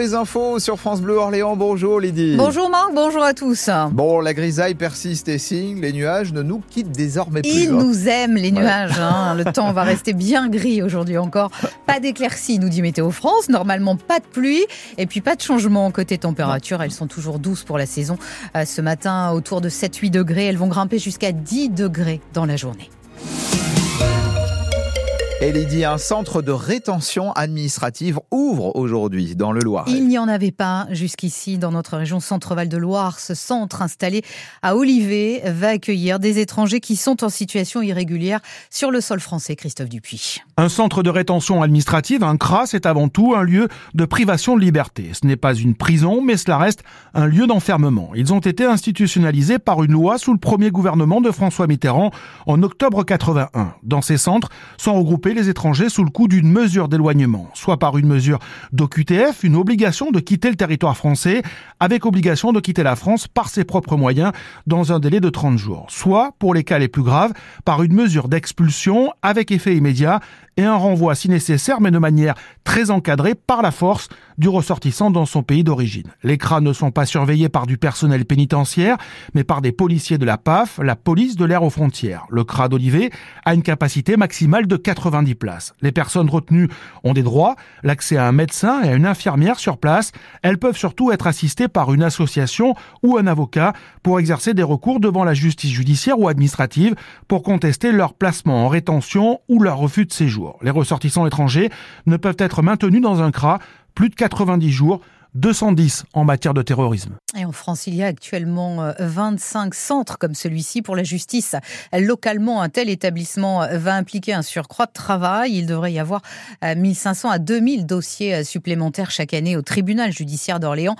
les infos sur France Bleu Orléans. Bonjour Lydie. Bonjour Marc, bonjour à tous. Bon, la grisaille persiste et signe, les nuages ne nous quittent désormais plus. Ils nous aiment les nuages, hein. le temps va rester bien gris aujourd'hui encore. Pas d'éclaircies, nous dit Météo France, normalement pas de pluie et puis pas de changement côté température, elles sont toujours douces pour la saison. Euh, ce matin, autour de 7-8 degrés, elles vont grimper jusqu'à 10 degrés dans la journée. Et Lydie, un centre de rétention administrative ouvre aujourd'hui dans le Loiret. Il n'y en avait pas jusqu'ici dans notre région Centre-Val de Loire. Ce centre installé à Olivet va accueillir des étrangers qui sont en situation irrégulière sur le sol français. Christophe Dupuis. Un centre de rétention administrative, un CRA, c'est avant tout un lieu de privation de liberté. Ce n'est pas une prison, mais cela reste un lieu d'enfermement. Ils ont été institutionnalisés par une loi sous le premier gouvernement de François Mitterrand en octobre 81. Dans ces centres sont regroupés les étrangers sous le coup d'une mesure d'éloignement, soit par une mesure d'OQTF, une obligation de quitter le territoire français, avec obligation de quitter la France par ses propres moyens dans un délai de 30 jours, soit, pour les cas les plus graves, par une mesure d'expulsion avec effet immédiat et un renvoi si nécessaire, mais de manière très encadrée par la force du ressortissant dans son pays d'origine. Les crânes ne sont pas surveillés par du personnel pénitentiaire, mais par des policiers de la PAF, la police de l'air aux frontières. Le CRA d'Olivet a une capacité maximale de 90 places. Les personnes retenues ont des droits, l'accès à un médecin et à une infirmière sur place. Elles peuvent surtout être assistées par une association ou un avocat pour exercer des recours devant la justice judiciaire ou administrative pour contester leur placement en rétention ou leur refus de séjour. Les ressortissants étrangers ne peuvent être maintenus dans un CRA plus de 90 jours 210 en matière de terrorisme. Et en France, il y a actuellement 25 euh, centres comme celui-ci pour la justice. Localement, un tel établissement euh, va impliquer un surcroît de travail. Il devrait y avoir 1500 euh, à 2000 dossiers supplémentaires chaque année au tribunal judiciaire d'Orléans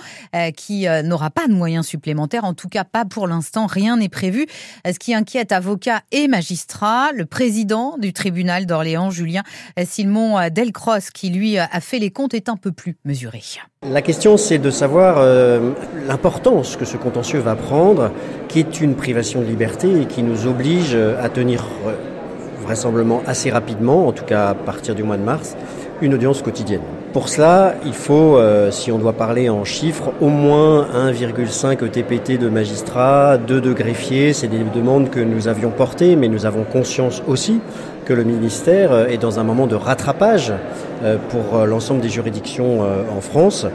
qui n'aura pas de moyens supplémentaires. En tout cas, pas pour l'instant. Rien n'est prévu. Ce qui inquiète avocats et magistrats. Le président du tribunal d'Orléans, Julien Simon Delcrosse, qui lui a fait les comptes, est un peu plus mesuré. La question, c'est de savoir euh, l'importance que ce contentieux va prendre, qui est une privation de liberté et qui nous oblige à tenir euh, vraisemblablement assez rapidement, en tout cas à partir du mois de mars, une audience quotidienne. Pour cela, il faut, euh, si on doit parler en chiffres, au moins 1,5 ETPT de magistrats, 2 de greffiers. C'est des demandes que nous avions portées, mais nous avons conscience aussi que le ministère est dans un moment de rattrapage euh, pour euh, l'ensemble des juridictions euh, en France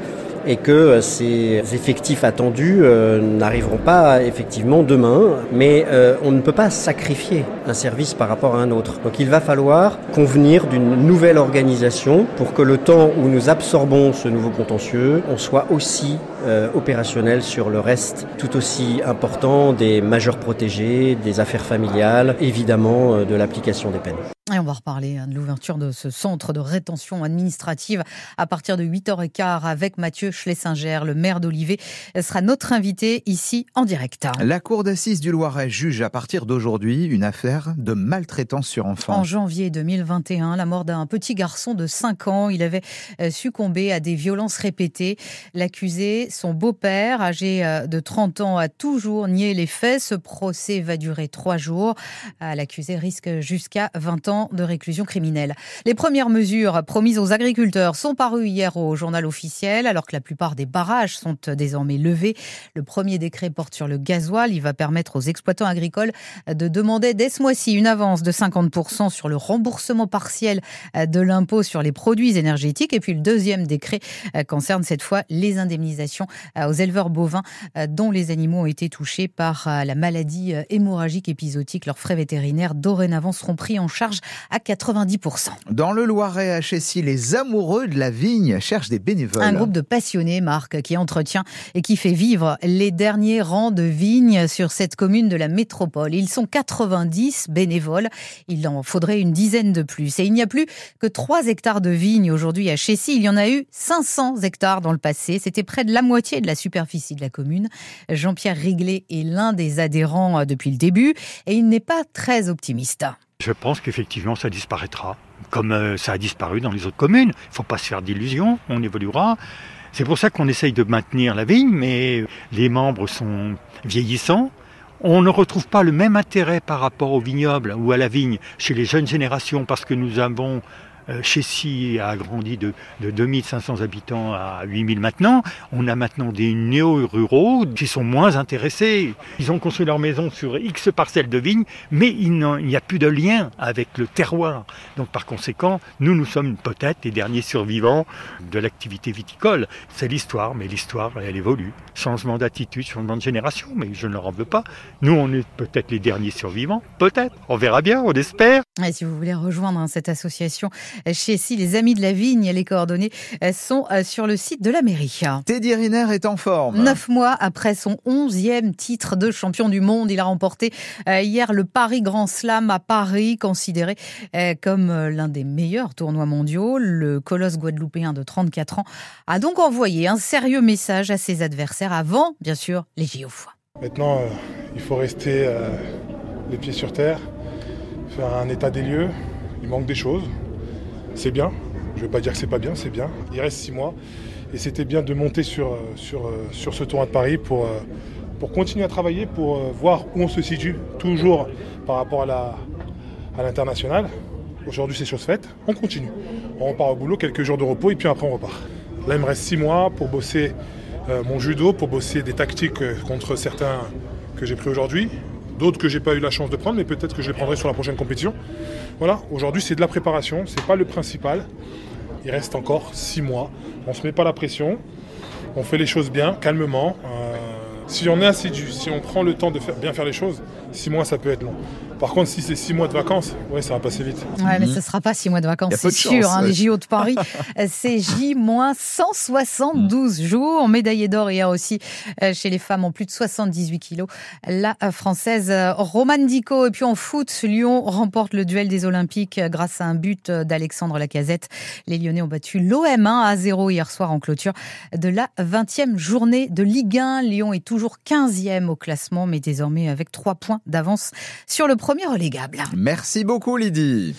et que ces effectifs attendus n'arriveront pas effectivement demain, mais on ne peut pas sacrifier un service par rapport à un autre. Donc il va falloir convenir d'une nouvelle organisation pour que le temps où nous absorbons ce nouveau contentieux, on soit aussi opérationnel sur le reste tout aussi important des majeurs protégés, des affaires familiales, évidemment de l'application des peines. Et on va reparler hein, de l'ouverture de ce centre de rétention administrative à partir de 8h15 avec Mathieu Schlesinger, le maire d'Olivet, sera notre invité ici en direct. La cour d'assises du Loiret juge à partir d'aujourd'hui une affaire de maltraitance sur enfants. En janvier 2021, la mort d'un petit garçon de 5 ans, il avait euh, succombé à des violences répétées. L'accusé, son beau-père, âgé euh, de 30 ans, a toujours nié les faits. Ce procès va durer 3 jours. Euh, l'accusé risque jusqu'à 20 ans de réclusion criminelle. Les premières mesures promises aux agriculteurs sont parues hier au journal officiel, alors que la plupart des barrages sont désormais levés. Le premier décret porte sur le gasoil. Il va permettre aux exploitants agricoles de demander dès ce mois-ci une avance de 50% sur le remboursement partiel de l'impôt sur les produits énergétiques. Et puis le deuxième décret concerne cette fois les indemnisations aux éleveurs bovins dont les animaux ont été touchés par la maladie hémorragique épisodique. Leurs frais vétérinaires dorénavant seront pris en charge à 90%. Dans le Loiret, à Chessy, les amoureux de la vigne cherchent des bénévoles. Un groupe de passionnés, Marc, qui entretient et qui fait vivre les derniers rangs de vignes sur cette commune de la métropole. Ils sont 90 bénévoles. Il en faudrait une dizaine de plus. Et il n'y a plus que 3 hectares de vignes aujourd'hui à Chessy. Il y en a eu 500 hectares dans le passé. C'était près de la moitié de la superficie de la commune. Jean-Pierre Riglet est l'un des adhérents euh, depuis le début et il n'est pas très optimiste. Je pense qu'effectivement ça disparaîtra, comme euh, ça a disparu dans les autres communes. Il ne faut pas se faire d'illusions, on évoluera. C'est pour ça qu'on essaye de maintenir la vigne, mais les membres sont vieillissants. On ne retrouve pas le même intérêt par rapport au vignoble ou à la vigne chez les jeunes générations parce que nous avons Chessy a grandi de, de 2500 habitants à 8000 maintenant. On a maintenant des néo-ruraux qui sont moins intéressés. Ils ont construit leur maison sur X parcelles de vignes, mais il n'y a plus de lien avec le terroir. Donc par conséquent, nous, nous sommes peut-être les derniers survivants de l'activité viticole. C'est l'histoire, mais l'histoire, elle évolue. Changement d'attitude, changement de génération, mais je ne leur en veux pas. Nous, on est peut-être les derniers survivants, peut-être. On verra bien, on espère. Si vous voulez rejoindre hein, cette association chez Si, les Amis de la Vigne, les coordonnées euh, sont euh, sur le site de la mairie. Teddy Riner est en forme. Neuf mois après son onzième titre de champion du monde, il a remporté euh, hier le Paris Grand Slam à Paris, considéré comme l'un des meilleurs tournois mondiaux. Le colosse guadeloupéen de 34 ans a donc envoyé un sérieux message à ses adversaires avant, bien sûr, les JO. Maintenant, il faut rester les pieds sur terre, faire un état des lieux. Il manque des choses. C'est bien. Je ne vais pas dire que c'est pas bien, c'est bien. Il reste six mois. Et c'était bien de monter sur, sur, sur ce tournoi de Paris pour, pour continuer à travailler, pour voir où on se situe, toujours par rapport à, à l'international. Aujourd'hui, c'est chose faite. On continue. On repart au boulot, quelques jours de repos, et puis après, on repart. Là, il me reste six mois pour bosser euh, mon judo, pour bosser des tactiques euh, contre certains que j'ai pris aujourd'hui, d'autres que j'ai pas eu la chance de prendre, mais peut-être que je les prendrai sur la prochaine compétition. Voilà, aujourd'hui c'est de la préparation, c'est pas le principal. Il reste encore six mois. On se met pas la pression, on fait les choses bien, calmement. Euh, si on est assidu, si on prend le temps de faire, bien faire les choses, six mois ça peut être long. Par contre, si c'est six mois de vacances, ouais, ça va passer vite. Ouais, mais ce ne sera pas six mois de vacances, c'est sûr. hein, Les JO de Paris, c'est J-172 jours. Médaillé d'or, a aussi euh, chez les femmes en plus de 78 kilos, la euh, française euh, Romane Dico. Et puis en foot, Lyon remporte le duel des Olympiques grâce à un but d'Alexandre Lacazette. Les Lyonnais ont battu l'OM 1 à 0 hier soir en clôture de la 20e journée de Ligue 1. Lyon est toujours 15e au classement, mais désormais avec trois points d'avance sur le premier relégable. Merci beaucoup Lydie.